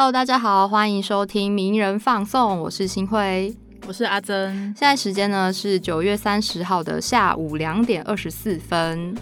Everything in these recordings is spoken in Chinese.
Hello，大家好，欢迎收听名人放送，我是新辉，我是阿珍。现在时间呢是九月三十号的下午两点二十四分。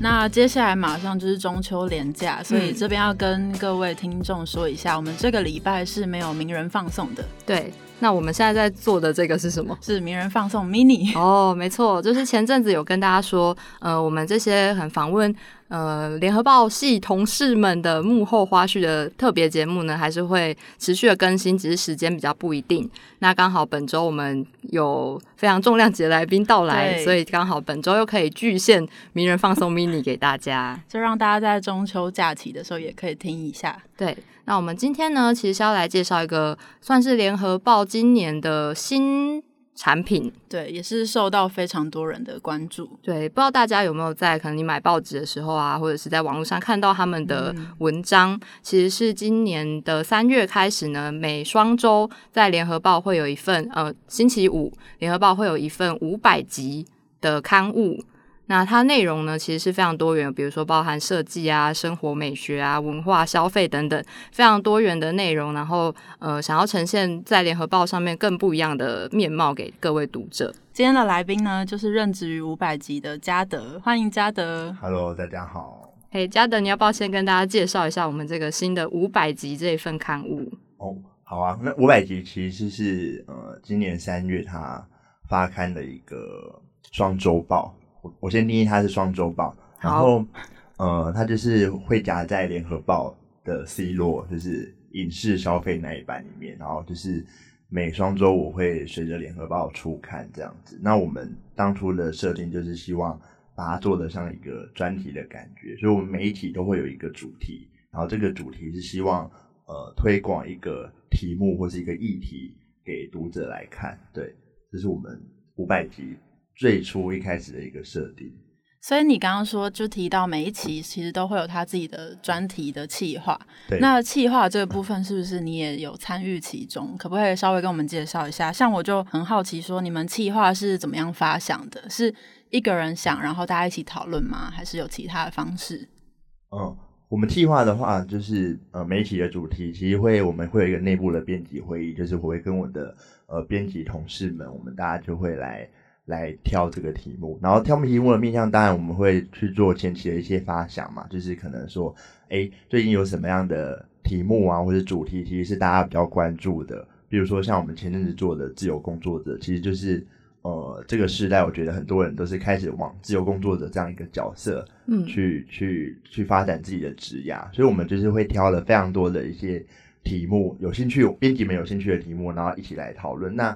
那接下来马上就是中秋连假，所以这边要跟各位听众说一下，我们这个礼拜是没有名人放送的。对。那我们现在在做的这个是什么？是名人放送 mini 哦，没错，就是前阵子有跟大家说，呃，我们这些很访问呃联合报系同事们的幕后花絮的特别节目呢，还是会持续的更新，只是时间比较不一定。那刚好本周我们有非常重量级的来宾到来，所以刚好本周又可以巨献名人放送 mini 给大家，就让大家在中秋假期的时候也可以听一下。对。那我们今天呢，其实是要来介绍一个算是联合报今年的新产品，对，也是受到非常多人的关注。对，不知道大家有没有在可能你买报纸的时候啊，或者是在网络上看到他们的文章，其实是今年的三月开始呢，每双周在联合报会有一份，呃，星期五联合报会有一份五百集的刊物。那它内容呢，其实是非常多元，比如说包含设计啊、生活美学啊、文化消费等等，非常多元的内容。然后，呃，想要呈现在联合报上面更不一样的面貌给各位读者。今天的来宾呢，就是任职于五百集的嘉德，欢迎嘉德。Hello，大家好。嘿，嘉德，你要不要先跟大家介绍一下我们这个新的五百集这一份刊物？哦，好啊。那五百集其实是呃，今年三月它发刊的一个双周报。我先定义它是双周报，然后呃，它就是会夹在联合报的 C 罗，就是影视消费那一版里面，然后就是每双周我会随着联合报出刊这样子。那我们当初的设定就是希望把它做的像一个专题的感觉，所以我们每一期都会有一个主题，然后这个主题是希望呃推广一个题目或是一个议题给读者来看。对，这是我们五百集。最初一开始的一个设定，所以你刚刚说就提到每一期其实都会有他自己的专题的企划，对，那企划这个部分是不是你也有参与其中？可不可以稍微跟我们介绍一下？像我就很好奇，说你们企划是怎么样发想的？是一个人想，然后大家一起讨论吗？还是有其他的方式？嗯，我们企划的话，就是呃，每一期的主题其实会我们会有一个内部的编辑会议，就是我会跟我的呃编辑同事们，我们大家就会来。来挑这个题目，然后挑题目的面向，当然我们会去做前期的一些发想嘛，就是可能说，哎，最近有什么样的题目啊，或者主题，其实是大家比较关注的。比如说像我们前阵子做的自由工作者，其实就是呃，这个时代，我觉得很多人都是开始往自由工作者这样一个角色，嗯，去去去发展自己的职业，所以我们就是会挑了非常多的一些题目，有兴趣编辑们有兴趣的题目，然后一起来讨论。那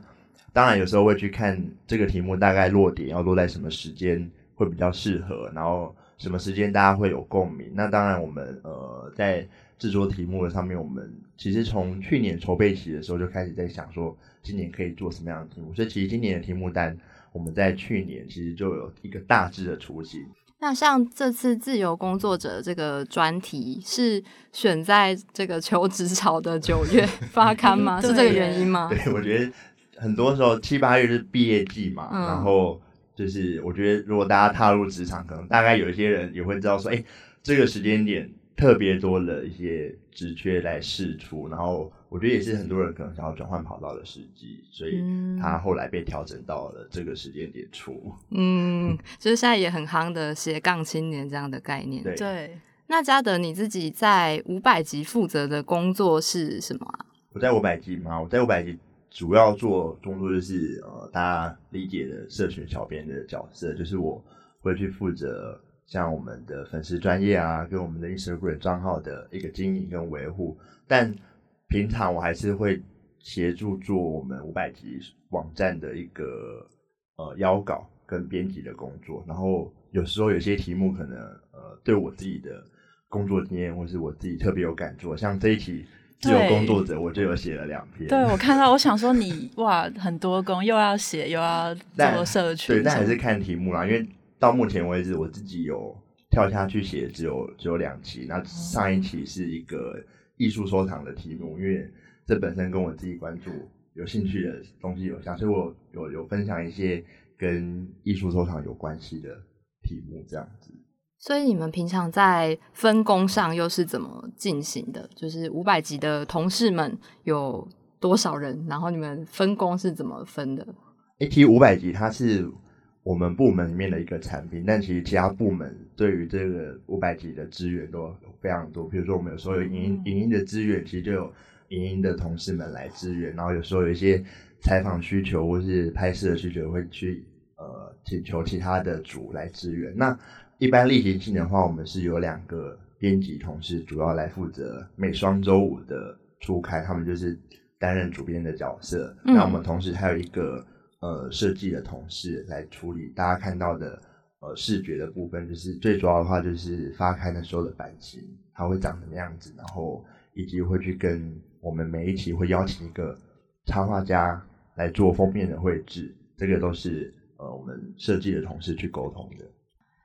当然，有时候会去看这个题目大概落点要落在什么时间会比较适合，然后什么时间大家会有共鸣。那当然，我们呃在制作题目的上面，我们其实从去年筹备期的时候就开始在想说，今年可以做什么样的题目。所以其实今年的题目单，我们在去年其实就有一个大致的雏形。那像这次自由工作者这个专题是选在这个求职潮的九月 发刊吗？是这个原因吗？对，我觉得。很多时候七八月是毕业季嘛，然后就是我觉得如果大家踏入职场，可能大概有一些人也会知道说，哎，这个时间点特别多的一些职缺来试出，然后我觉得也是很多人可能想要转换跑道的时机，所以他后来被调整到了这个时间点出。嗯，就是现在也很夯的斜杠青年这样的概念。对，那嘉德你自己在五百级负责的工作是什么啊？我在五百级嘛，我在五百级。主要做工作就是呃，大家理解的社群小编的角色，就是我会去负责像我们的粉丝专业啊，跟我们的 Instagram 账号的一个经营跟维护。但平常我还是会协助做我们五百集网站的一个呃邀稿跟编辑的工作。然后有时候有些题目可能呃对我自己的工作经验或是我自己特别有感触，像这一题。自由工作者，我就有写了两篇。对，我看到，我想说你 哇，很多工，又要写，又要做社群。对，但还是看题目啦，因为到目前为止，我自己有跳下去写，只有只有两期。那上一期是一个艺术收藏的题目，因为这本身跟我自己关注、有兴趣的东西有相，所以我有有分享一些跟艺术收藏有关系的题目，这样子。所以你们平常在分工上又是怎么进行的？就是五百集的同事们有多少人？然后你们分工是怎么分的？AT 五百集它是我们部门里面的一个产品，但其实其他部门对于这个五百集的资源都非常多。比如说我们有时候有影音影音的资源，其实就有影音的同事们来支援。然后有时候有一些采访需求或是拍摄的需求，会去呃请求其他的组来支援。那一般例行性的话，我们是有两个编辑同事，主要来负责每双周五的初开，他们就是担任主编的角色。那我们同时还有一个呃设计的同事来处理大家看到的呃视觉的部分，就是最主要的话就是发刊的时候的版型，它会长什么样子，然后以及会去跟我们每一期会邀请一个插画家来做封面的绘制，这个都是呃我们设计的同事去沟通的。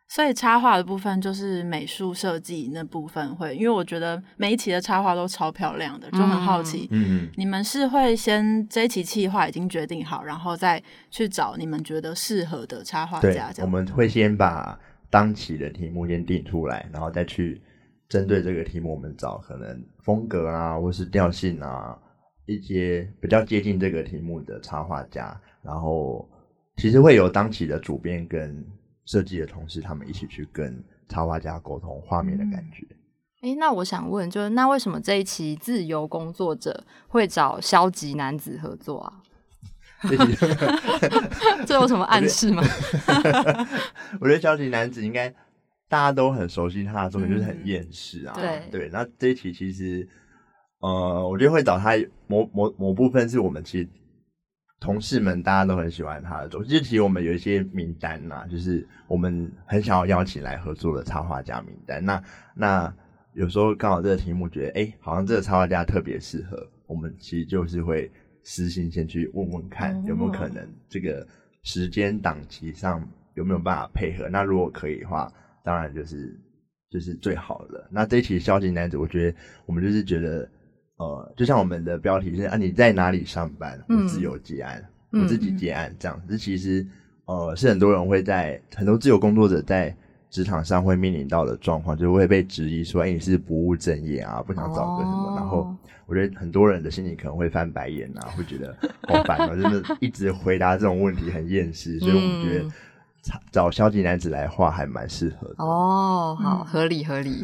所以插画的部分就是美术设计那部分会，因为我觉得每一期的插画都超漂亮的，就很好奇，嗯，你们是会先这一期企划已经决定好，然后再去找你们觉得适合的插画家。我们会先把当期的题目先定出来，然后再去针对这个题目，我们找可能风格啊，或是调性啊，一些比较接近这个题目的插画家，然后其实会有当期的主编跟。设计的同事，他们一起去跟插画家沟通画面的感觉。哎，那我想问，就是那为什么这一期自由工作者会找消极男子合作啊？这 有什么暗示吗？我觉得消极男子应该大家都很熟悉他的作品，就是很厌世啊。对对，那这一期其实，呃，我觉得会找他某某某部分是我们其实。同事们大家都很喜欢他的作品，其实我们有一些名单呐，就是我们很想要邀请来合作的插画家名单。那那有时候刚好这个题目觉得，哎，好像这个插画家特别适合，我们其实就是会私信先去问问看有没有可能这个时间档期上有没有办法配合。那如果可以的话，当然就是就是最好的。那这一期消息男子，我觉得我们就是觉得。呃，就像我们的标题是啊，你在哪里上班？我自由接案，我自己接案这样子。其实呃，是很多人会在很多自由工作者在职场上会面临到的状况，就会被质疑说，哎，你是不务正业啊，不想找个什么？然后我觉得很多人的心里可能会翻白眼啊，会觉得好烦啊，真的一直回答这种问题很厌世，所以我们觉得。找消极男子来画还蛮适合的哦，好合理合理，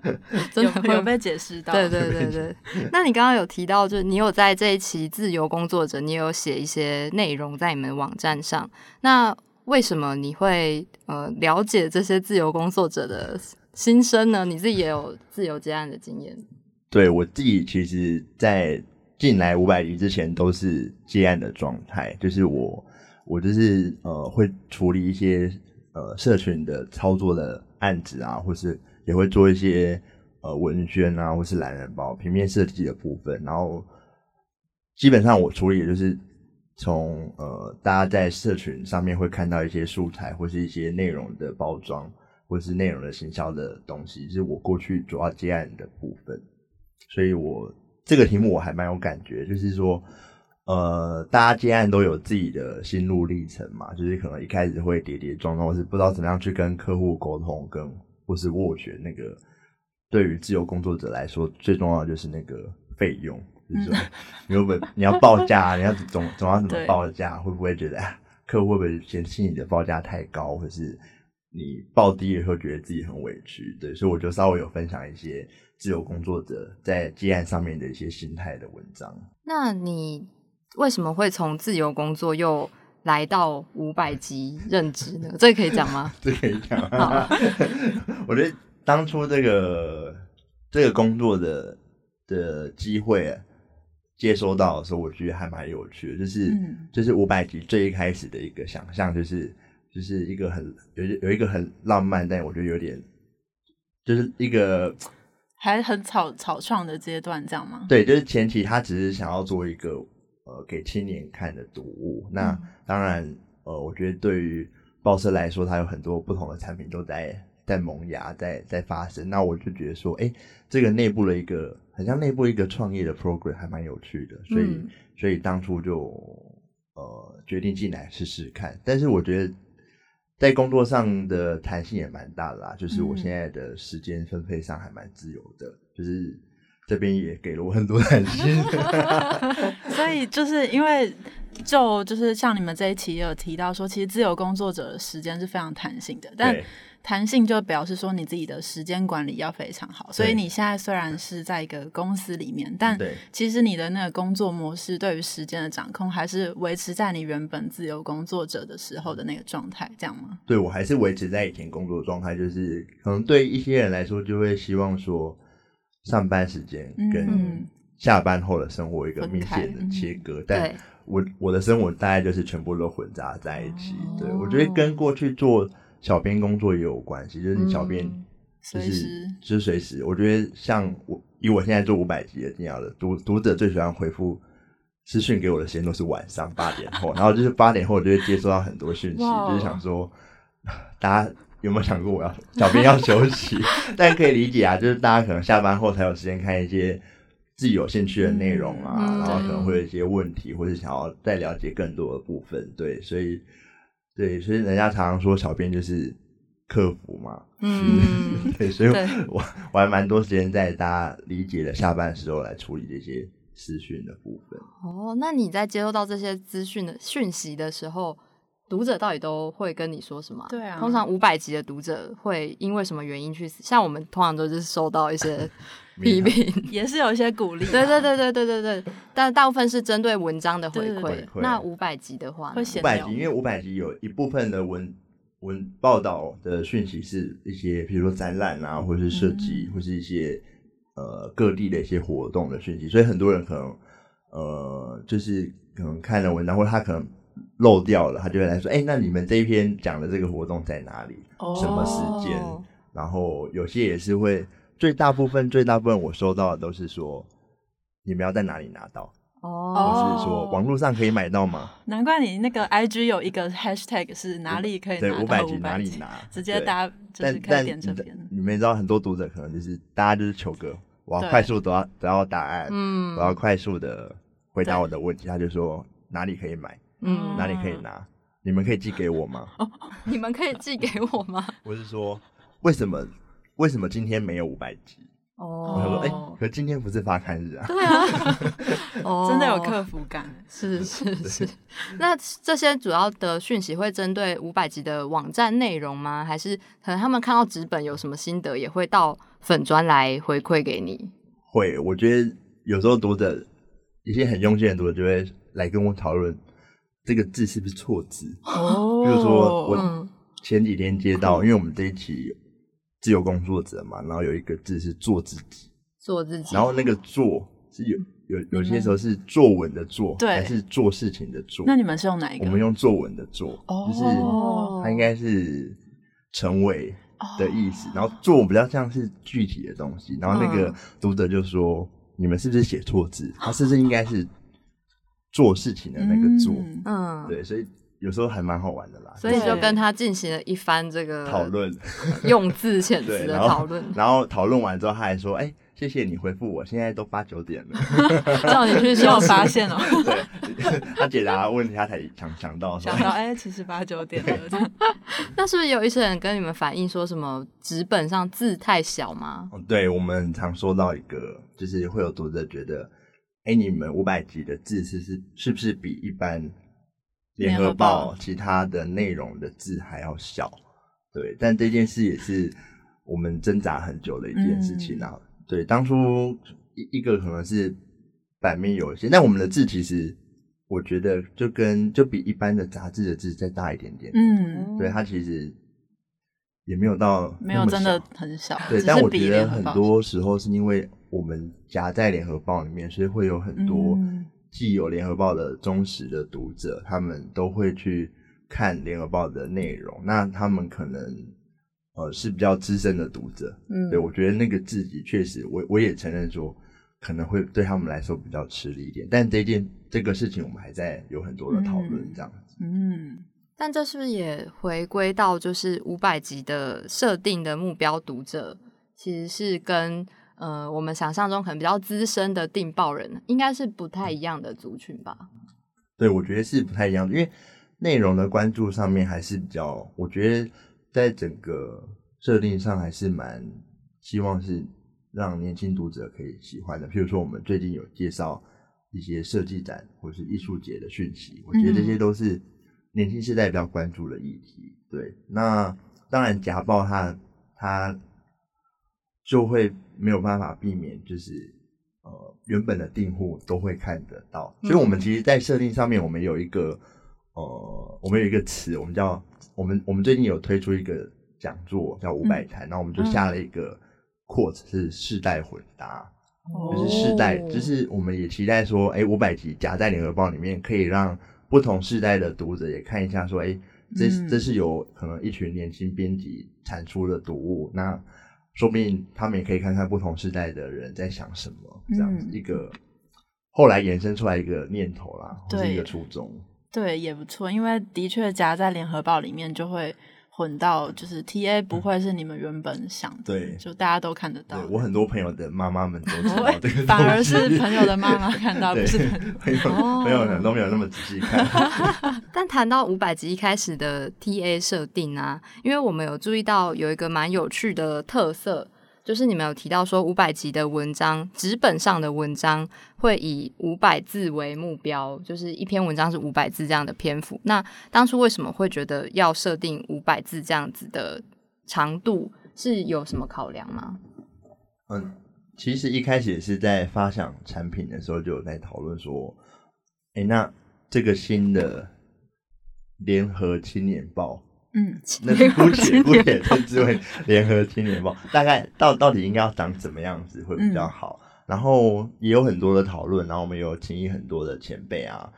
真的有被解释到。对对对对，那你刚刚有提到，就是你有在这一期自由工作者，你有写一些内容在你们网站上。那为什么你会呃了解这些自由工作者的心声呢？你自己也有自由接案的经验。对我自己，其实，在进来五百集之前都是接案的状态，就是我。我就是呃会处理一些呃社群的操作的案子啊，或是也会做一些呃文宣啊，或是懒人包、平面设计的部分。然后基本上我处理的就是从呃大家在社群上面会看到一些素材，或是一些内容的包装，或是内容的行销的东西，是我过去主要接案的部分。所以我这个题目我还蛮有感觉，就是说。呃，大家接案都有自己的心路历程嘛，就是可能一开始会跌跌撞撞，或是不知道怎么样去跟客户沟通，跟或是斡旋那个。对于自由工作者来说，最重要的就是那个费用，就是说，你会不你要报价，你要总总要怎么报价？会不会觉得客户会不会嫌弃你的报价太高，或是你报低了以后觉得自己很委屈？对，所以我就稍微有分享一些自由工作者在接案上面的一些心态的文章。那你？为什么会从自由工作又来到五百级任职呢？这可以讲吗？这可以讲。我觉得当初这个这个工作的的机会接收到的时候，我觉得还蛮有趣的。就是就是五百级最一开始的一个想象，就是就是一个很有有一个很浪漫，但我觉得有点就是一个还很草草创的阶段，这样吗？对，就是前期他只是想要做一个。呃，给青年看的读物。那当然，呃，我觉得对于报社来说，它有很多不同的产品都在在萌芽，在在发生。那我就觉得说，哎，这个内部的一个很像内部一个创业的 program，还蛮有趣的。所以，所以当初就呃决定进来试试看。但是我觉得，在工作上的弹性也蛮大的啦，就是我嗯现在的时间分配上还蛮自由的，就是这边也给了我很多弹性。所以就是因为就就是像你们这一期也有提到说，其实自由工作者的时间是非常弹性的，但弹性就表示说你自己的时间管理要非常好。所以你现在虽然是在一个公司里面，但其实你的那个工作模式对于时间的掌控，还是维持在你原本自由工作者的时候的那个状态，这样吗？对我还是维持在以前工作状态，就是可能对一些人来说，就会希望说上班时间跟嗯。下班后的生活一个明显的切割，但，我我的生活大概就是全部都混杂在一起。哦。对我觉得跟过去做小编工作也有关系，就是你小编嗯就是就是随时，我觉得像我以我现在做五百集的这样的读读者最喜欢回复。私讯给我的时间都是晚上八点后，然后就是八点后我就会接收到很多讯息，就是想说，大家有没有想过我要小编要休息？但可以理解啊，就是大家可能下班后才有时间看一些自己有兴趣的内容啊，嗯然后可能会有一些问题，或者想要再了解更多的部分。对，所以对，所以人家常常说小编就是客服嘛，嗯，对，所以我我还蛮多时间在大家理解的下班的时候来处理这些私讯的部分。哦，那你在接收到这些资讯的讯息的时候，读者到底都会跟你说什么？对啊通常五百集的读者会因为什么原因去死？像我们通常都是收到一些 批评。也是有一些鼓励啊，对对对对对对对，但大部分是针对文章的回馈。对对对回馈那五百集的话，五百集，因为五百集有一部分的文文报道的讯息是一些，比如说展览啊，或者是设计，嗯或是一些呃各地的一些活动的讯息，所以很多人可能呃就是可能看了文章，或者他可能漏掉了，他就会来说，哎、那你们这一篇讲的这个活动在哪里？哦。什么时间？哦然后有些也是会，最大部分最大部分我收到的都是说，你们要在哪里拿到，或哦，是说网络上可以买到吗？难怪你那个 IG 有一个 hashtag 是哪里可以对，拿到五百集500集哪里拿？直接对。大家就是但可以但你的点这边。你们也知道，很多读者可能就是大家就是求个，我要快速得到得到答案，嗯。我要快速的回答我的问题，他就说哪里可以买，嗯哪里可以拿，你们可以寄给我吗？你们可以寄给我吗？我是说为什么为什么今天没有五百集？哦我就说哎、哦可今天不是发刊日啊。对啊，哦真的有客服感，是是是，那这些主要的讯息会针对五百集的网站内容吗？还是可能他们看到纸本有什么心得，也会到粉专来回馈给你？会，我觉得有时候读者一些很用心的读者就会来跟我讨论这个字是不是错字。哦比如说我嗯。前几天接到，因为我们这一期自由工作者嘛，然后有一个字是做自己，做自己，然后那个做是有有有些时候是作文的作，对。还是做事情的做。那你们是用哪一个？我们用作文的作，哦。就是它应该是成为的意哦思，然后作文比较像是具体的东西，然后那个嗯。读者就说：“你们是不是写错字？他是不是应该是做事情的那个做？”嗯嗯，对，所以有时候还蛮好玩的啦。所以就跟他进行了一番这个讨论，用字遣，词的讨论，然后讨论完之后，他还说：“哎、谢谢你回复我，现在都八九点了。叫你去你有休息。发现哦？对”他解答问题，他才想想到说想到哎，其实八九点了，那是不是有一些人跟你们反映说什么纸本上字太小吗？哦对我们常说到一个，就是会有读者觉得，哎、你们五百集的字是是是不是比一般联合报报其他的内容的字还要小？对，但这件事也是我们挣扎很久的一件事情啊。对，当初一一个可能是版面有限，但我们的字其实我觉得就跟就比一般的杂志的字再大一点点。嗯，对，它其实也没有到没有真的很小，对，但我觉得很多时候是因为我们夹在联合报里面，所以会有很多嗯既有联合报的忠实的读者，他们都会去看联合报的内容。那他们可能呃是比较资深的读者，嗯对我觉得那个字体确实，我我也承认说可能会对他们来说比较吃力一点。但这件这个事情，我们还在有很多的讨论嗯，这样子。嗯，但这是不是也回归到就是五百集的设定的目标读者，其实是跟呃我们想象中可能比较资深的订报人，应该是不太一样的族群吧？对，我觉得是不太一样的，因为内容的关注上面还是比较，我觉得在整个设定上还是蛮希望是让年轻读者可以喜欢的。譬如说，我们最近有介绍一些设计展或是艺术节的讯息，我觉得这些都是年轻世代比较关注的议题。对，那当然夹报它它就会没有办法避免，就是呃原本的订户都会看得到，所以我们其实，在设定上面，我们有一个。呃，我们有一个词，我们叫我们我们最近有推出一个讲座，叫五百谈，然后我们就下了一个 quote 是世代混搭，就是世代，就是我们也期待说，哎，五百集夹在联合报里面，可以让不同世代的读者也看一下，说，哎，这这是有可能一群年轻编辑产出的读物，那说不定他们也可以看看不同时代的人在想什么，这样子一个后来延伸出来一个念头啦，或是一个初衷。对，也不错，因为的确夹在联合报里面就会混到，就是 T A 不会是你们原本想的，对，就大家都看得到。我很多朋友的妈妈们都知道这个，反而是朋友的妈妈看到，不是朋友朋友们都没有那么仔细看。但谈到五百集一开始的 T A 设定啊，因为我们有注意到有一个蛮有趣的特色。就是你们有提到说五百集的文章，纸本上的文章会以五百字为目标，就是一篇文章是五百字这样的篇幅。那当初为什么会觉得要设定五百字这样子的长度，是有什么考量吗？嗯，其实一开始也是在发想产品的时候就有在讨论说，哎，那这个新的联合青年报。嗯，那姑且姑且称之为联合青年报，大概到到底应该要长怎么样子会比较好？然后也有很多的讨论，然后我们有请益很多的前辈啊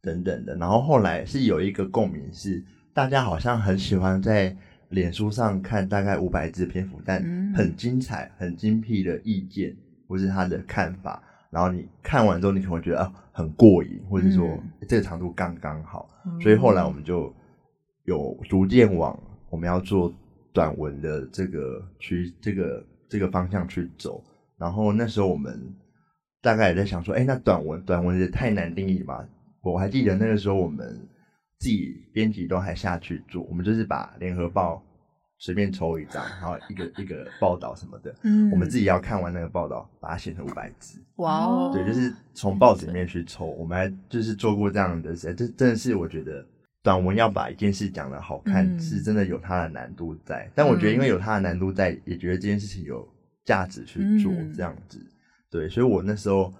等等的，然后后来是有一个共鸣，是大家好像很喜欢在脸书上看大概五百字篇幅，但很精彩、很精辟的意见或是他的看法，然后你看完之后，你可能会觉得啊很过瘾，或者说这个长度刚刚好，所以后来我们就。有逐渐往我们要做短文的这个去这个这个方向去走，然后那时候我们大概也在想说，哎，那短文短文也太难定义吧？我还记得那个时候我们自己编辑都还下去做，我们就是把联合报随便抽一张，然后一个一个报道什么的，嗯，我们自己要看完那个报道，把它写成五百字，哇哦，对，就是从报纸里面去抽，我们还就是做过这样的事，这真的是我觉得。短文要把一件事讲的好看，是真的有它的难度在。但我觉得，因为有它的难度在，也觉得这件事情有价值去做这样子。对，所以我那时候，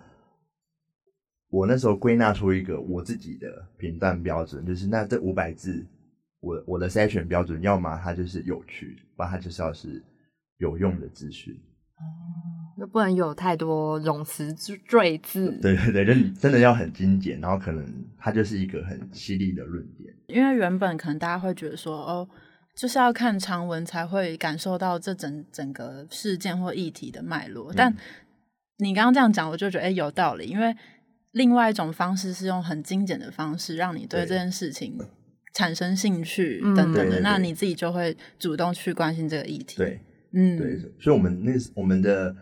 我那时候归纳出一个我自己的评断标准，就是那这五百字，我我的筛选标准，要么它就是有趣，不然它就是要是有用的资讯。就不能有太多冗词赘字。对对对，就真的要很精简，然后可能它就是一个很犀利的论点。因为原本可能大家会觉得说，哦，就是要看长文才会感受到这整整个事件或议题的脉络。但你刚刚这样讲，我就觉得哎有道理。因为另外一种方式是用很精简的方式，让你对这件事情产生兴趣等等的，那你自己就会主动去关心这个议题。对，嗯，对，所以我们那我们的。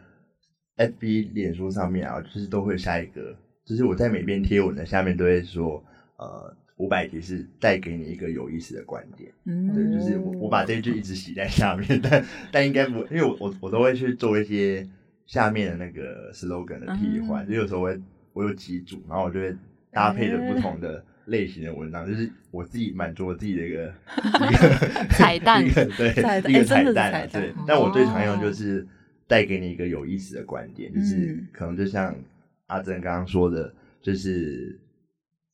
F B 脸书上面啊，就是都会下一个，就是我在每篇贴文的下面都会说，呃，五百题是带给你一个有意思的观点，嗯，对，就是我我把这句一直写在下面，但但应该不，因为我我我都会去做一些下面的那个 slogan 的替换，就有时候会我有几组，然后我就会搭配着不同的类型的文章，就是我自己满足我自己的一个 一个 彩蛋，一个对一个彩蛋，对，但我最常用就是。带给你一个有意思的观点，就是可能就像阿珍刚刚说的，就是。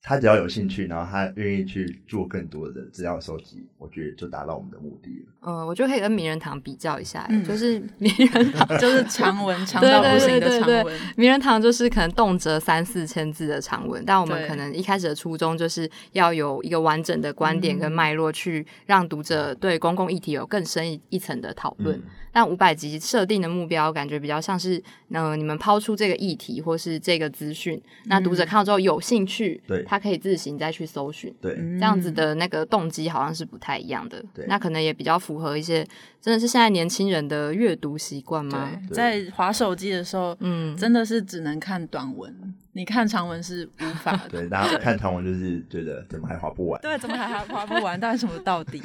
他只要有兴趣，然后他愿意去做更多的资料收集，我觉得就达到我们的目的了。嗯，我就可以跟名人堂比较一下，就是名人堂。就是长文 长到不行的长文，名人堂就是可能动辄三四千字的长文，但我们可能一开始的初衷就是要有一个完整的观点跟脉络，去让读者对公共议题有更深一层的讨论。但五百集设定的目标，感觉比较像是，嗯，你们抛出这个议题或是这个资讯，那读者看到之后有兴趣，对。他可以自行再去搜寻，对，这样子的那个动机好像是不太一样的，对，那可能也比较符合一些真的是现在年轻人的阅读习惯吗？在划手机的时候，嗯，真的是只能看短文，你看长文是无法的。对，大家看长文就是觉得怎么还划不完？对，怎么还还划不完？到底什么到底？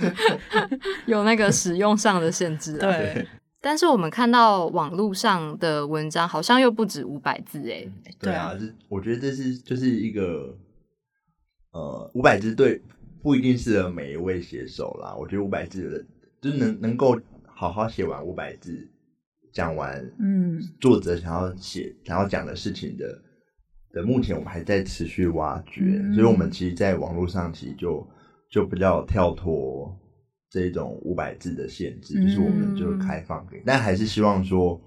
有那个使用上的限制。对。但是我们看到网络上的文章好像又不止五百字哎。对啊，这我觉得这是就是一个呃五百字对不一定适合每一位写手啦。我觉得五百字的就是能能够好好写完五百字，讲完嗯作者想要写想要讲的事情的的，目前我们还在持续挖掘，所以我们其实在网络上其实就就比较跳脱。这种五百字的限制，就是我们就开放给，但还是希望说，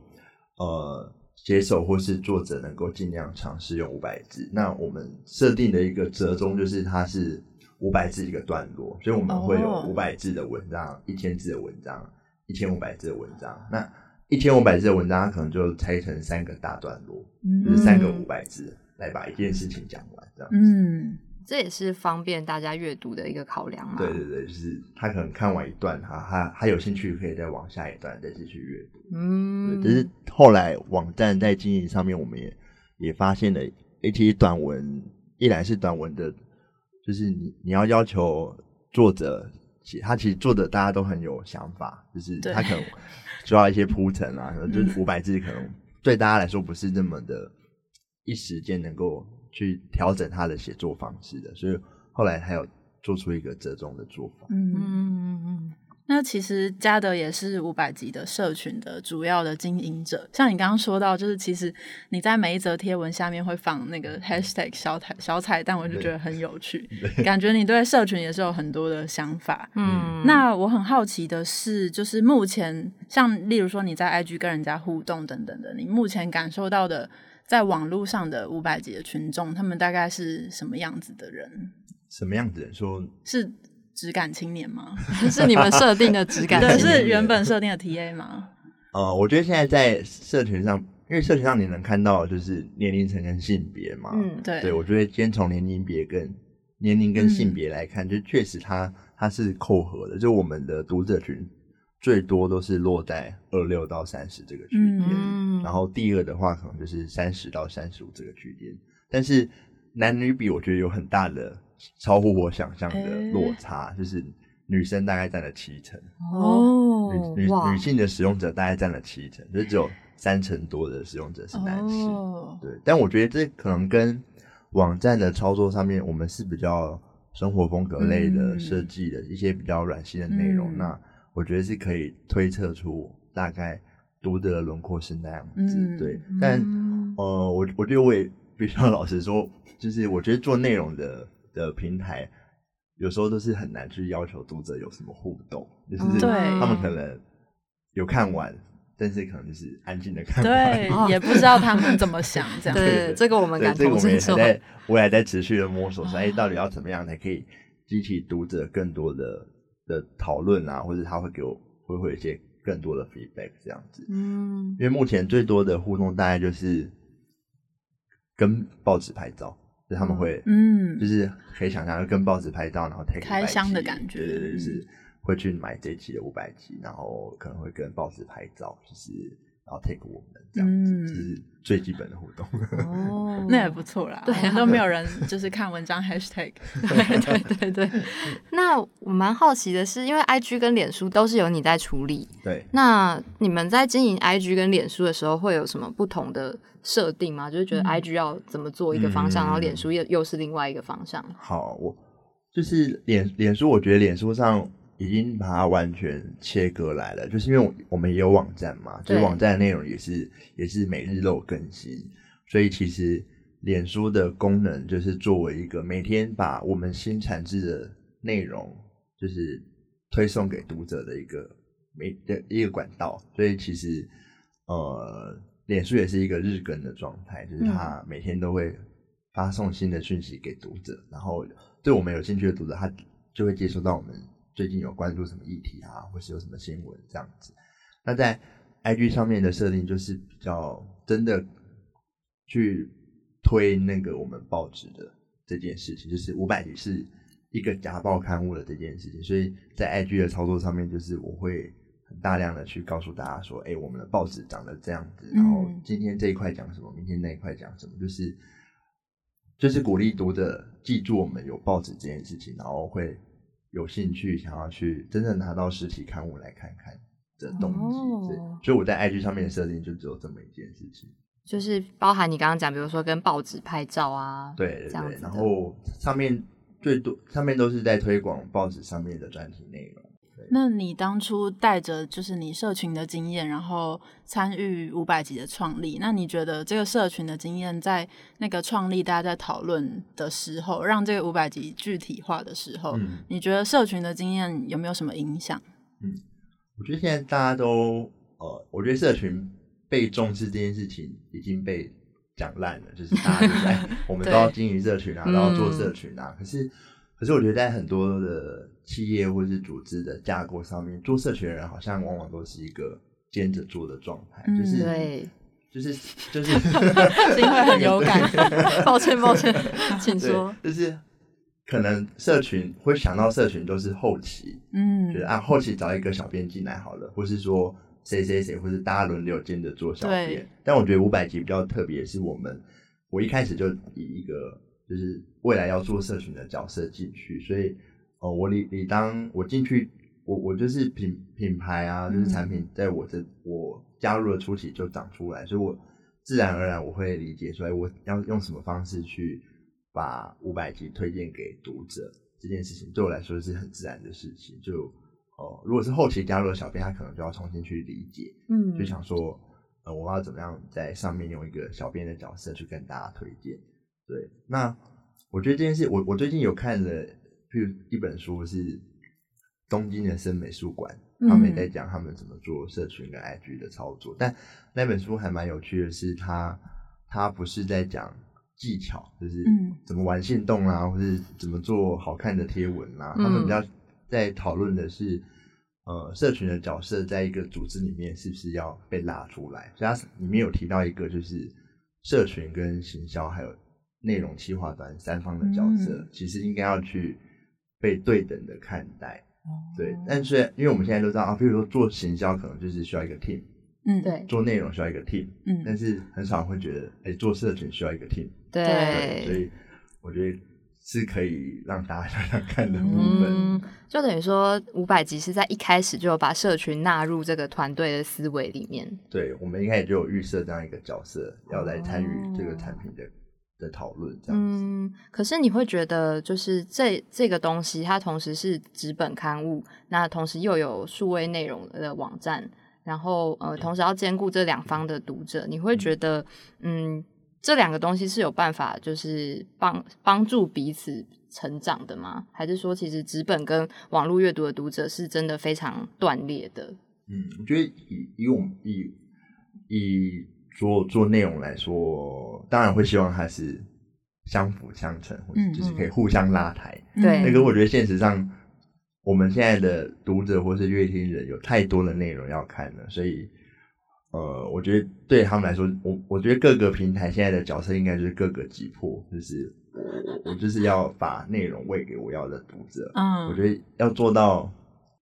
呃，写手或是作者能够尽量尝试用五百字。那我们设定的一个折中就是它是五百字一个段落，所以我们会有五百字的文章、一千字的文章、一千五百字的文章。那一千五百字的文章，它可能就拆成三个大段落，就是三个五百字来把一件事情讲完，这样子。这也是方便大家阅读的一个考量嘛？对对对，就是他可能看完一段，他他他有兴趣可以再往下一段再继续阅读。嗯，只是后来网站在经营上面，我们也也发现了，其实短文一来是短文的，就是你你要要求作者，其他其实作者大家都很有想法，就是他可能 需要一些铺陈啊，就是五百字可能对大家来说不是那么的一时间能够。去调整他的写作方式的，所以后来还有做出一个折中的做法。嗯嗯嗯嗯。那其实嘉德也是五百集的社群的主要的经营者。像你刚刚说到，就是其实你在每一则贴文下面会放那个 hashtag 小彩小彩蛋，我就觉得很有趣，感觉你对社群也是有很多的想法。嗯。那我很好奇的是，就是目前像例如说你在 IG 跟人家互动等等的，你目前感受到的。在网络上的五百级的群众，他们大概是什么样子的人？什么样子人？说是质感青年吗？是你们设定的质感？对，是原本设定的 TA 吗？呃，我觉得现在在社群上，因为社群上你能看到就是年龄层跟性别嘛。嗯，对。对我觉得先从年龄别跟年龄跟性别来看，就确实它它是扣合的。就我们的读者群。最多都是落在二六到三十这个区间，然后第二的话可能就是三十到三十五这个区间，但是男女比我觉得有很大的超乎我想象的落差，就是女生大概占了七成哦，女女女性的使用者大概占了七成，就只有三成多的使用者是男性，对，但我觉得这可能跟网站的操作上面，我们是比较生活风格类的设计的一些比较软性的内容，那。我觉得是可以推测出大概读者的轮廓是那样子，对。但呃，我我觉得我也必须要老实说，就是我觉得做内容的的平台，有时候都是很难去要求读者有什么互动，就是他们可能有看完，但是可能就是安静的看完，对，也不知道他们怎么想，这样。对，这个我们感同身受。我也在持续的摸索，说哎，到底要怎么样才可以激起读者更多的。的讨论啊，或者他会给我会会有一些更多的 feedback 这样子，嗯，因为目前最多的互动大概就是跟报纸拍照，就他们会，嗯，就是可以想象跟报纸拍照，然后开箱的感觉，对对对，就是会去买这期的五百集，然后可能会跟报纸拍照，就是。然后 take 我们这样子，是最基本的互动。哦，那也不错啦。对，都没有人就是看文章 hashtag。对对对对。那我蛮好奇的是，因为 IG 跟脸书都是由你在处理。对。那你们在经营 IG 跟脸书的时候，会有什么不同的设定吗？就是觉得 IG 要怎么做一个方向，然后脸书又又是另外一个方向。好，我就是脸脸书，我觉得脸书上。已经把它完全切割来了，就是因为我们也有网站嘛，就是网站的内容也是也是每日都有更新，所以其实脸书的功能就是作为一个每天把我们新产制的内容就是推送给读者的一个每的一个管道，所以其实呃，脸书也是一个日更的状态，就是它每天都会发送新的讯息给读者，然后对我们有兴趣的读者，他就会接收到我们。最近有关注什么议题啊，或是有什么新闻这样子？那在 IG 上面的设定就是比较真的去推那个我们报纸的这件事情，就是五百集是一个假报刊物的这件事情。所以在 IG 的操作上面，就是我会很大量的去告诉大家说，哎，我们的报纸长得这样子，然后今天这一块讲什么，明天那一块讲什么，就是就是鼓励读者记住我们有报纸这件事情，然后会有兴趣想要去真正拿到实体刊物来看看的动机。哦所以我在 IG 上面的设定就只有这么一件事情。就是包含你刚刚讲，比如说跟报纸拍照啊，对对对，然后上面最多上面都是在推广报纸上面的专题内容。那你当初带着就是你社群的经验，然后参与五百集的创立，那你觉得这个社群的经验在那个创立大家在讨论的时候，让这个五百集具体化的时候，嗯你觉得社群的经验有没有什么影响？我觉得现在大家都呃，我觉得社群被重视这件事情已经被讲烂了，就是大家都在 我们都要经营社群啊，都要做社群啊。可是，可是我觉得在很多的企业或是组织的架构上面，做社群的人好像往往都是一个兼着做的状态，嗯就是对，就是就是 是因为很有感，抱歉抱歉，请对说。，就是可能社群会想到社群都是后期，嗯觉得啊，后期找一个小编进来好了，或是说谁谁谁，或是大家轮流兼着做小编。但我觉得五百集比较特别，是我们我一开始就以一个就是未来要做社群的角色进去，所以哦、呃我理理当我进去，我我就是品品牌啊，就是产品，在我这我加入的初期就长出来，所以我自然而然我会理解出来我要用什么方式去把五百集推荐给读者这件事情，对我来说是很自然的事情。就哦、如果是后期加入的小编，他可能就要重新去理解，嗯就想说，呃，我要怎么样在上面用一个小编的角色去跟大家推荐。对，那我觉得这件事，我我最近有看了，譬如一本书是东京的森美术馆，他们也在讲他们怎么做社群跟 IG 的操作，但那本书还蛮有趣的是它，它不是在讲技巧，就是嗯。怎么玩线动啊，或是怎么做好看的贴文啊，他们比较在讨论的是。呃，社群的角色在一个组织里面是不是要被拉出来？所以它里面有提到一个，就是社群跟行销还有内容企划端三方的角色，嗯。其实应该要去被对等的看待。哦对，但是因为我们现在都知道啊，比如说做行销可能就是需要一个 team，嗯，对做内容需要一个 team，嗯但是很少人会觉得，哎、做社群需要一个 team。对，所以我觉得是可以让大家 想想看的部分。嗯，就等于说五百集是在一开始就有把社群纳入这个团队的思维里面。对，我们一开始就有预设这样一个角色，要来参与这个产品的的讨论，这样子。嗯，可是你会觉得，就是这这个东西，它同时是纸本刊物，那同时又有数位内容的网站，然后呃，同时要兼顾这两方的读者，你会觉得，嗯，这两个东西是有办法就是帮帮助彼此成长的吗？还是说，其实纸本跟网络阅读的读者是真的非常断裂的？嗯，我觉得以以我们以以做做内容来说，当然会希望它是相辅相成，或者嗯就是可以互相拉抬。对那个我觉得现实上，我们现在的读者或是乐听人有太多的内容要看了，所以呃，我觉得对他们来说，我我觉得各个平台现在的角色应该就是各个击破，就是我就是要把内容喂给我要的读者。嗯，我觉得要做到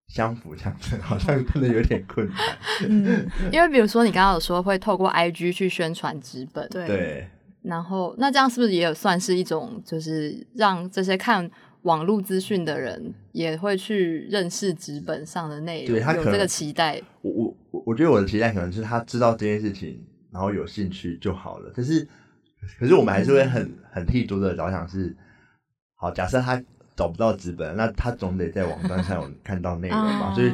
相辅相成，好像真的有点困难。嗯，因为比如说你刚刚有说会透过 IG 去宣传纸本，对对，然后，那这样是不是也有算是一种，就是让这些看网络资讯的人也会去认识纸本上的内容，对他可能有这个期待？我我我我觉得我的期待可能是他知道这件事情，然后有兴趣就好了。可是，可是我们还是会很很替读者着想是，好，假设他找不到纸本，那他总得在网站上有看到内容嘛。啊所以，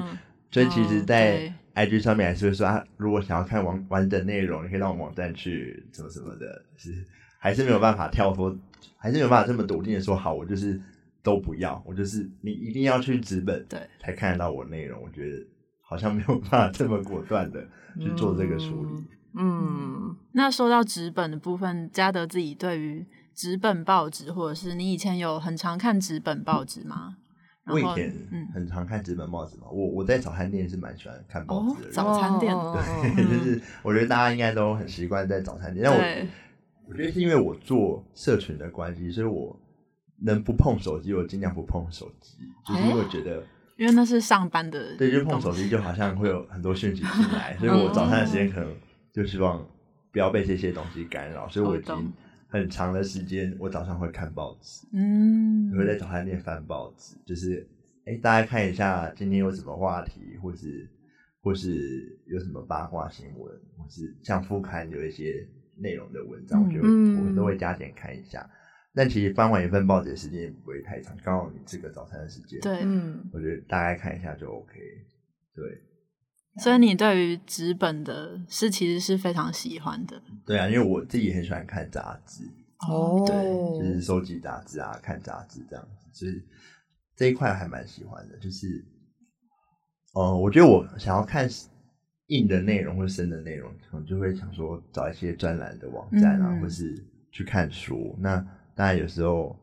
所以其实，哦在 IG 上面还是会说，啊，如果想要看完完整内容，你可以到网站去什么什么的，是还是没有办法跳脱，还是没有办法这么笃定的说，好，我就是都不要，我就是你一定要去纸本，对，才看得到我内容。我觉得好像没有办法这么果断的 去做这个处理。嗯，那说到纸本的部分，嘉德自己对于纸本报纸，或者是你以前有很常看纸本报纸吗？我以前嗯很常看纸本报纸嘛，我我在早餐店是蛮喜欢看报纸的，哦早餐店哦对，就是我觉得大家应该都很习惯在早餐店，但我，我觉得是因为我做社群的关系，所以我能不碰手机，我尽量不碰手机，就是因为我觉得。因为那是上班的，对，就碰手机就好像会有很多讯息进来，所以我早餐的时间可能就希望不要被这些东西干扰，所以我已经很长的时间，我早上会看报纸，嗯，我会在早餐店翻报纸，就是哎，大家看一下今天有什么话题，或是或是有什么八卦新闻，或是像副刊有一些内容的文章，我就会、嗯我都会加点看一下。但其实翻完一份报纸的时间也不会太长，刚好你吃个早餐的时间，，对，嗯，我觉得大概看一下就 OK。对，所以你对于纸本的是其实是非常喜欢的对啊，因为我自己也很喜欢看杂志，哦对，就是收集杂志啊，看杂志这样子，所以这一块还蛮喜欢的。就是，呃，我觉得我想要看硬的内容或深的内容，可能就会想说找一些专栏的网站啊，嗯或是去看书。那当然有时候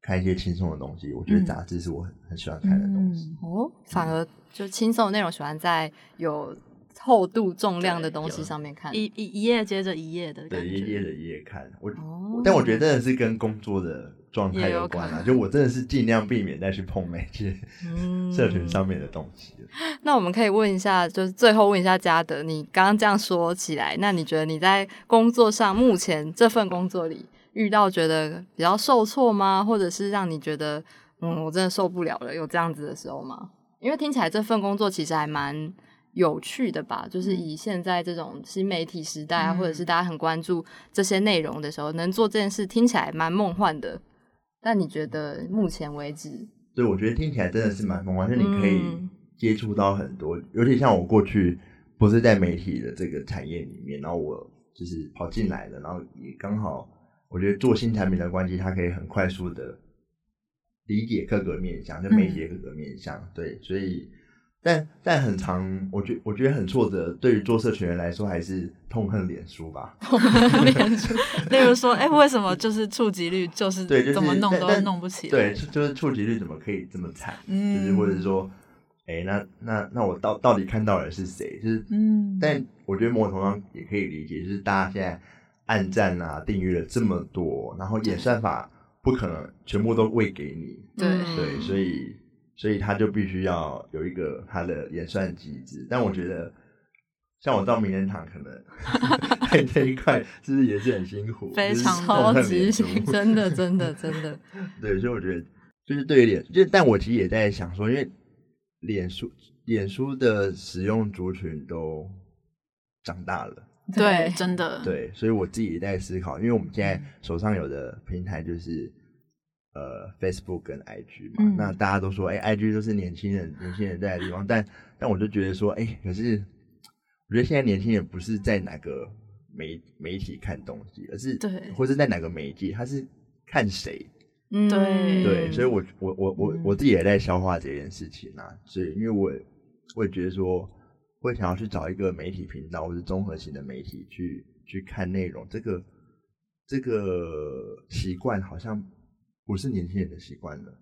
看一些轻松的东西，我觉得嗯杂志是我很很喜欢看的东西。哦，反而就轻松的内容喜欢在有厚度、重量的东西上面看。一一一页接着一页的感对，一页的一页看，我、哦但我觉得真的是跟工作的状态有有关啊。就我真的是尽量避免再去碰那些嗯社群上面的东西。那我们可以问一下，就是最后问一下嘉德，你刚刚这样说起来，那你觉得你在工作上目前这份工作里遇到觉得比较受挫吗？或者是让你觉得嗯，我真的受不了了，有这样子的时候吗？因为听起来这份工作其实还蛮有趣的吧，就是以现在这种新媒体时代啊，嗯或者是大家很关注这些内容的时候，能做这件事听起来蛮梦幻的。但你觉得目前为止，对，我觉得听起来真的是蛮梦幻，就你可以嗯接触到很多，尤其像我过去不是在媒体的这个产业里面，然后我就是跑进来了，然后也刚好我觉得做新产品的关系，它可以很快速的理解各个面向，就媒体的各个面向，对，所以。但但很长，我觉我觉得很挫折。对于做社群人来说，还是痛恨脸书吧。脸书例如说，哎、为什么就是触及率就是对，怎么弄都弄不起来？对，就是触及率怎么可以这么惨？嗯就是或者是说，哎、那那那我到到底看到的是谁？就是，嗯但我觉得某种程度上也可以理解，就是大家现在按赞啊、订阅了这么多，然后演算法不可能全部都喂给你，对嗯对，所以所以他就必须要有一个他的演算机制。但我觉得，像我到名人堂，可能 在这一块是不是也是很辛苦？非常痛超级辛苦真的真的真的，对，所以我觉得就是对于脸，就但我其实也在想说，因为脸书脸书的使用族群都长大了，对，真的，对，所以我自己也在思考，因为我们现在手上有的平台就是呃 Facebook 跟 IG 嘛，嗯。那大家都说哎、IG 都是年轻人年轻人在的地方，但但我就觉得说哎、可是我觉得现在年轻人不是在哪个媒媒体看东西，而是对。或是在哪个媒介，他是看谁。嗯。对。对，所以我我我我嗯。我自己也在消化这件事情啊，所以因为我我也觉得说，会想要去找一个媒体频道或是综合型的媒体去去看内容，这个这个习惯好像不是年轻人的习惯了，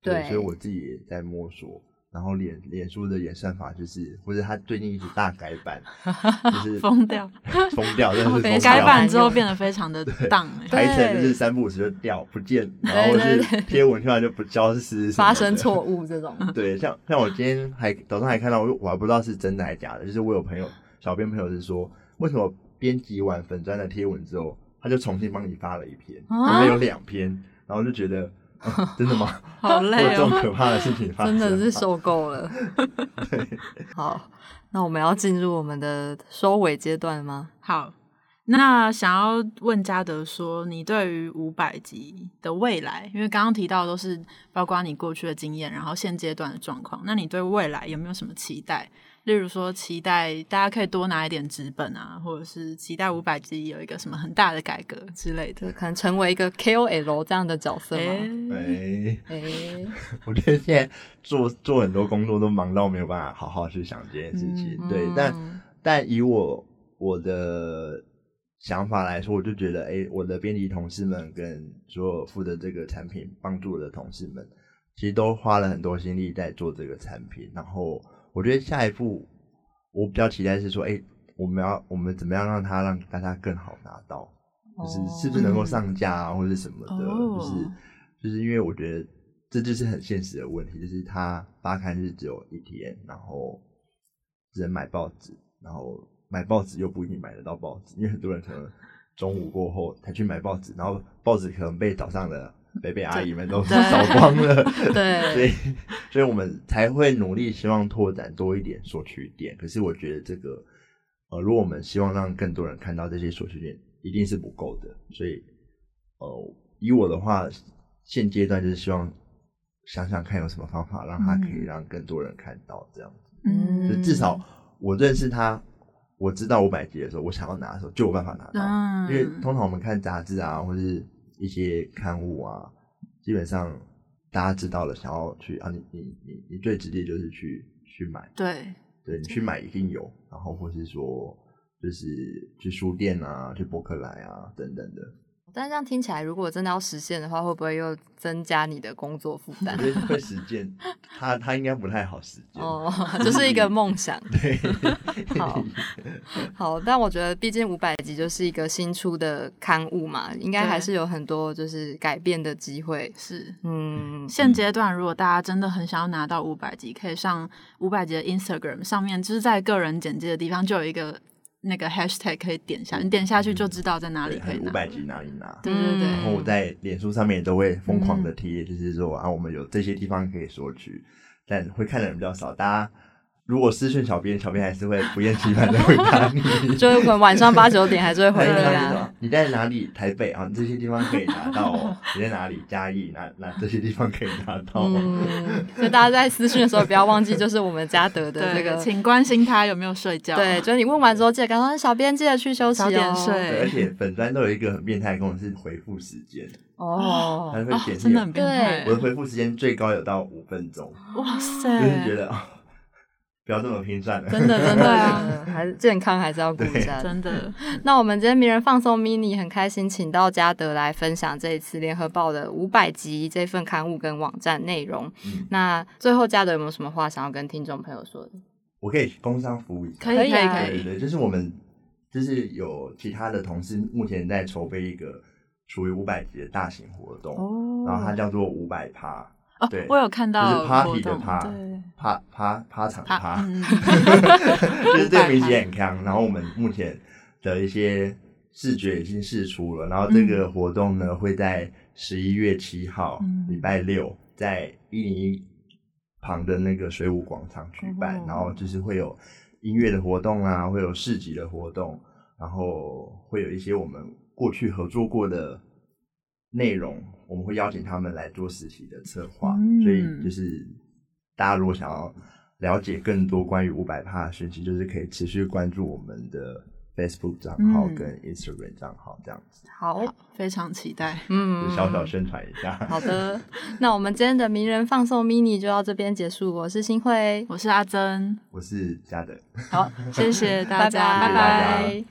对所以我自己也在摸索。然后脸脸书的演算法就是，或者他最近一直大改版，就是疯掉，疯掉，真的是 疯掉。改版之后变得非常的荡、欸，排程就是三不五时就掉不见，然后是贴文突然就不消失，发生。错误这种，对，像像我今天还早上还看到，我我还不知道是真的还是假的，就是我有朋友小编朋友是说，为什么编辑完粉砖的贴文之后，他就重新帮你发了一篇，啊里面有两篇，然后就觉得、啊 真的吗？好累哦。这种可怕的事情发生？真的是受够了。好，那我们要进入我们的收尾阶段吗？好，那想要问嘉德说，你对于五百集的未来，因为刚刚提到的都是包括你过去的经验，然后现阶段的状况，那你对未来有没有什么期待？例如说，期待大家可以多拿一点纸本啊，或者是期待五百集有一个什么很大的改革之类的。可能成为一个 KOL 这样的角色哎、吗？哎，哎，我觉得现在做做很多工作都忙到没有办法好好去想这件事情。嗯对，但嗯但以我我的想法来说，我就觉得，哎、我的编辑同事们跟所有负责这个产品帮助我的同事们，其实都花了很多心力在做这个产品。然后，我觉得下一步我比较期待是说，哎、我们要我们怎么样让它让大家更好拿到，就是哦是不是能够上架啊，或者什么的，哦就是就是因为我觉得这就是很现实的问题，就是它发刊日只有一天，然后只能买报纸，然后买报纸又不一定买得到报纸，因为很多人可能中午过后才去买报纸，然后报纸可能被早上的北北阿姨们都对扫光了，对 所，以所以我们才会努力希望拓展多一点索取点。可是我觉得这个呃，如果我们希望让更多人看到这些索取点，一定是不够的。所以呃，以我的话，现阶段就是希望想想看有什么方法让它可以让更多人看到这样子。嗯就至少我认识他，我知道五百集的时候，我想要拿的时候就有办法拿到。嗯因为通常我们看杂志啊，或是一些刊物啊，基本上大家知道了，想要去啊，你你你你最直接就是去去买，对，对你去买一定有，然后或是说就是去书店啊，去博客来啊等等的，但这样听起来，如果真的要实现的话，会不会又增加你的工作负担？会实践，他他应该不太好实践。哦，就是一个梦想。对，好好，但我觉得毕竟五百集就是一个新出的刊物嘛，应该对还是有很多就是改变的机会。是。嗯，现阶段，如果大家真的很想要拿到五百集，可以上五百集的 Instagram 上面，就是在个人简介的地方就有一个那个 hashtag 可以点下，你点下去就知道在哪里可以拿。五百集哪里拿？对对对，然后我在脸书上面也都会疯狂嗯的贴，就是说啊，我们有这些地方可以索取，但会看的人比较少。大家如果私讯小编，小编还是会不厌其烦的回答你。就是可能晚上八九点还是会回你对啊。你在哪里？台北啊，这些地方可以拿到哦。你在哪里？嘉义？那那这些地方可以拿到哦。嗯，所以大家在私讯的时候不要忘记，就是我们嘉德的这对，个。请关心他有没有睡觉。对，就是你问完之后记得赶快，小编记得去休息早点哦。睡对而且粉砖都有一个很变态的功能是回复时间，哦它，会哦显，示真的很变态我。的回复时间最高有到五分钟，哇塞，就是觉得啊，不要这么拼算了。真的真的啊，还是健康还是要顾一下。真的，那我们今天名人放送 mini 很开心，请到嘉德来分享这一次联合报的五百集这份刊物跟网站内容。嗯那最后嘉德有没有什么话想要跟听众朋友说的？我可以工商服务一下，可以可以啊可以对对对，就是我们就是有其他的同事目前在筹备一个属于五百集的大型活动，哦然后它叫做五百趴，哦对，我有看到就是 party 的趴对，趴趴趴场他趴，嗯，就是这个名字也很强。然后我们目前的一些视觉已经试出了，然后这个活动呢会在十一月七号嗯。礼拜六在一零一旁的那个水舞广场举办，哦。然后就是会有音乐的活动啊，会有市集的活动，然后会有一些我们过去合作过的内容，我们会邀请他们来做实习的策划，嗯所以就是大家如果想要了解更多关于五百帕的讯息，就是可以持续关注我们的 Facebook 账号嗯跟 Instagram 账号这样子，好，好，非常期待。嗯就小小宣传一下。好的，那我们今天的名人放送 mini 就到这边结束。我是新慧，我是阿珍，我是嘉德。好，谢谢大家，拜拜